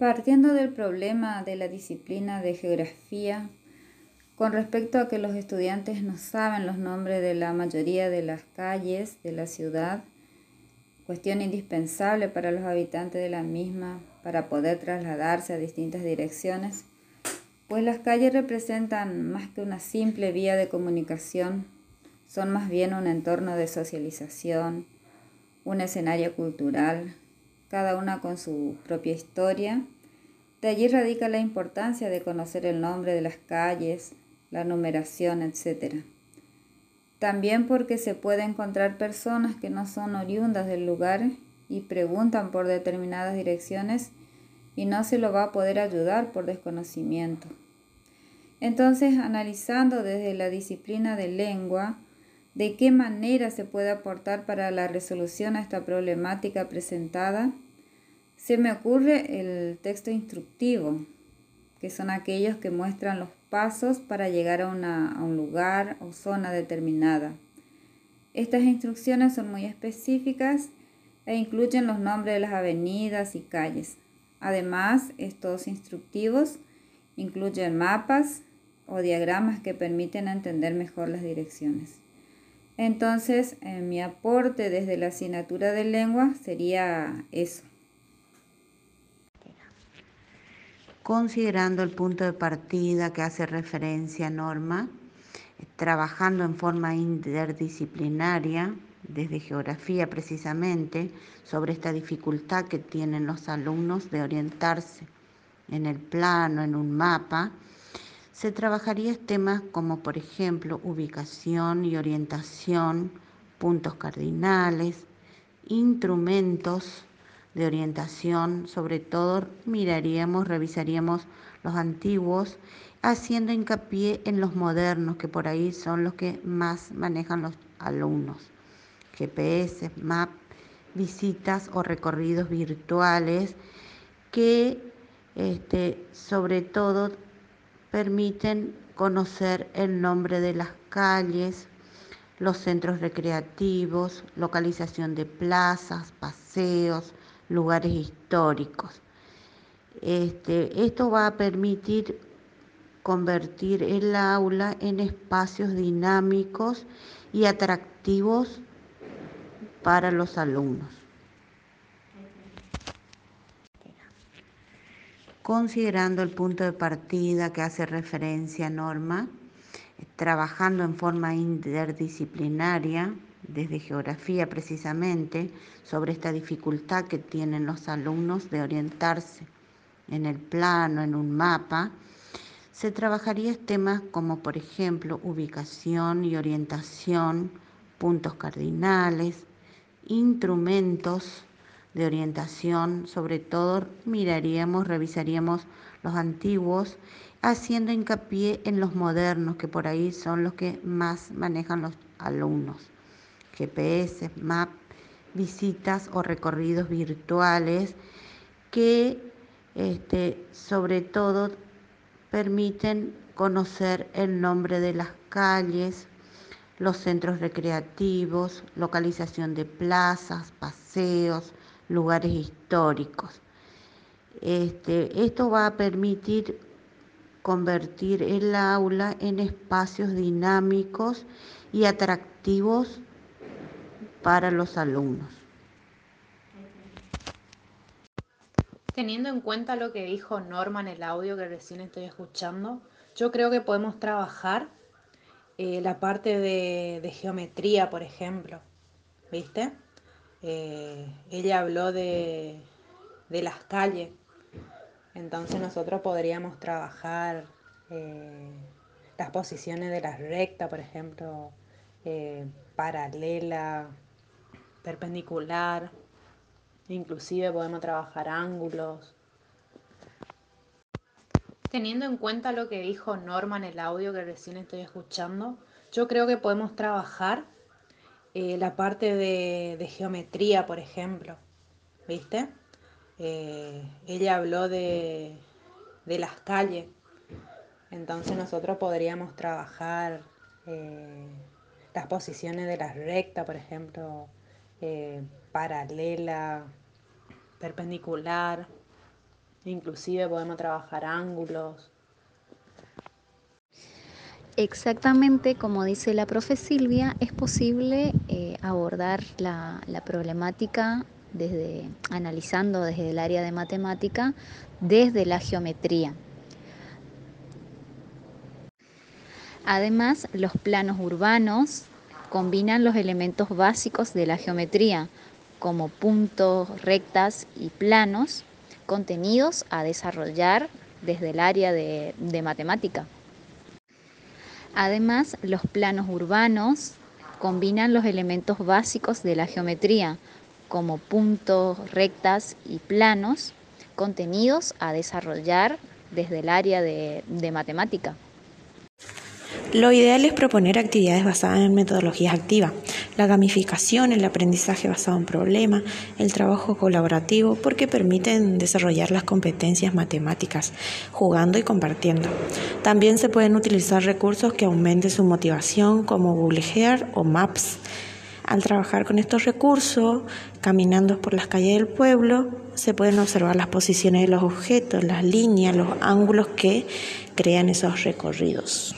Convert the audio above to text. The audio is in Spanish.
Partiendo del problema de la disciplina de geografía, con respecto a que los estudiantes no saben los nombres de la mayoría de las calles de la ciudad, cuestión indispensable para los habitantes de la misma para poder trasladarse a distintas direcciones, pues las calles representan más que una simple vía de comunicación, son más bien un entorno de socialización, un escenario cultural, cada una con su propia historia. De allí radica la importancia de conocer el nombre de las calles, la numeración, etc. También porque se puede encontrar personas que no son oriundas del lugar y preguntan por determinadas direcciones y no se lo va a poder ayudar por desconocimiento. Entonces, analizando desde la disciplina de lengua, de qué manera se puede aportar para la resolución a esta problemática presentada, se me ocurre el texto instructivo, que son aquellos que muestran los pasos para llegar a, un lugar o zona determinada. Estas instrucciones son muy específicas e incluyen los nombres de las avenidas y calles. Además, estos instructivos incluyen mapas o diagramas que permiten entender mejor las direcciones. Entonces, mi aporte desde la asignatura de lengua sería eso. Considerando el punto de partida que hace referencia a Norma, trabajando en forma interdisciplinaria, desde geografía precisamente, sobre esta dificultad que tienen los alumnos de orientarse en el plano, en un mapa, se trabajaría temas como por ejemplo ubicación y orientación, puntos cardinales, instrumentos de orientación, sobre todo miraríamos, revisaríamos los antiguos, haciendo hincapié en los modernos, que por ahí son los que más manejan los alumnos. GPS, map, visitas o recorridos virtuales que este, sobre todo permiten conocer el nombre de las calles, los centros recreativos, localización de plazas, paseos, lugares históricos. Este, esto va a permitir convertir el aula en espacios dinámicos y atractivos para los alumnos. Considerando el punto de partida que hace referencia a Norma, trabajando en forma interdisciplinaria, desde geografía precisamente, sobre esta dificultad que tienen los alumnos de orientarse en el plano, en un mapa, se trabajaría temas como por ejemplo ubicación y orientación, puntos cardinales, instrumentos de orientación, sobre todo miraríamos, revisaríamos los antiguos, haciendo hincapié en los modernos, que por ahí son los que más manejan los alumnos. GPS, map, visitas o recorridos virtuales que este, sobre todo permiten conocer el nombre de las calles, los centros recreativos, localización de plazas, paseos, lugares históricos. Este, esto va a permitir convertir el aula en espacios dinámicos y atractivos para los alumnos. Teniendo en cuenta lo que dijo Norma en el audio que recién estoy escuchando, yo creo que podemos trabajar eh, la parte de, geometría, por ejemplo. ¿Viste? Eh, ella habló de, las calles. Entonces nosotros podríamos trabajar eh, las posiciones de las rectas, por ejemplo, paralela, perpendicular, inclusive podemos trabajar ángulos. Teniendo en cuenta lo que dijo Norma en el audio que recién estoy escuchando, yo creo que podemos trabajar eh, la parte de, geometría, por ejemplo. ¿Viste? Eh, ella habló de, las calles. Entonces nosotros podríamos trabajar eh, las posiciones de las rectas, por ejemplo, paralela, perpendicular. Inclusive podemos trabajar ángulos. Exactamente como dice la profe Silvia, es posible eh, abordar la, problemática desde analizando desde el área de matemática, desde la geometría. Además, los planos urbanos combinan los elementos básicos de la geometría, como puntos, rectas y planos, contenidos a desarrollar desde el área de matemática. Además, los planos urbanos combinan los elementos básicos de la geometría, como puntos, rectas y planos, contenidos a desarrollar desde el área de, matemática. Lo ideal es proponer actividades basadas en metodologías activas, la gamificación, el aprendizaje basado en problemas, el trabajo colaborativo, porque permiten desarrollar las competencias matemáticas, jugando y compartiendo. También se pueden utilizar recursos que aumenten su motivación, como Google Earth o Maps. Al trabajar con estos recursos, caminando por las calles del pueblo, se pueden observar las posiciones de los objetos, las líneas, los ángulos que crean esos recorridos.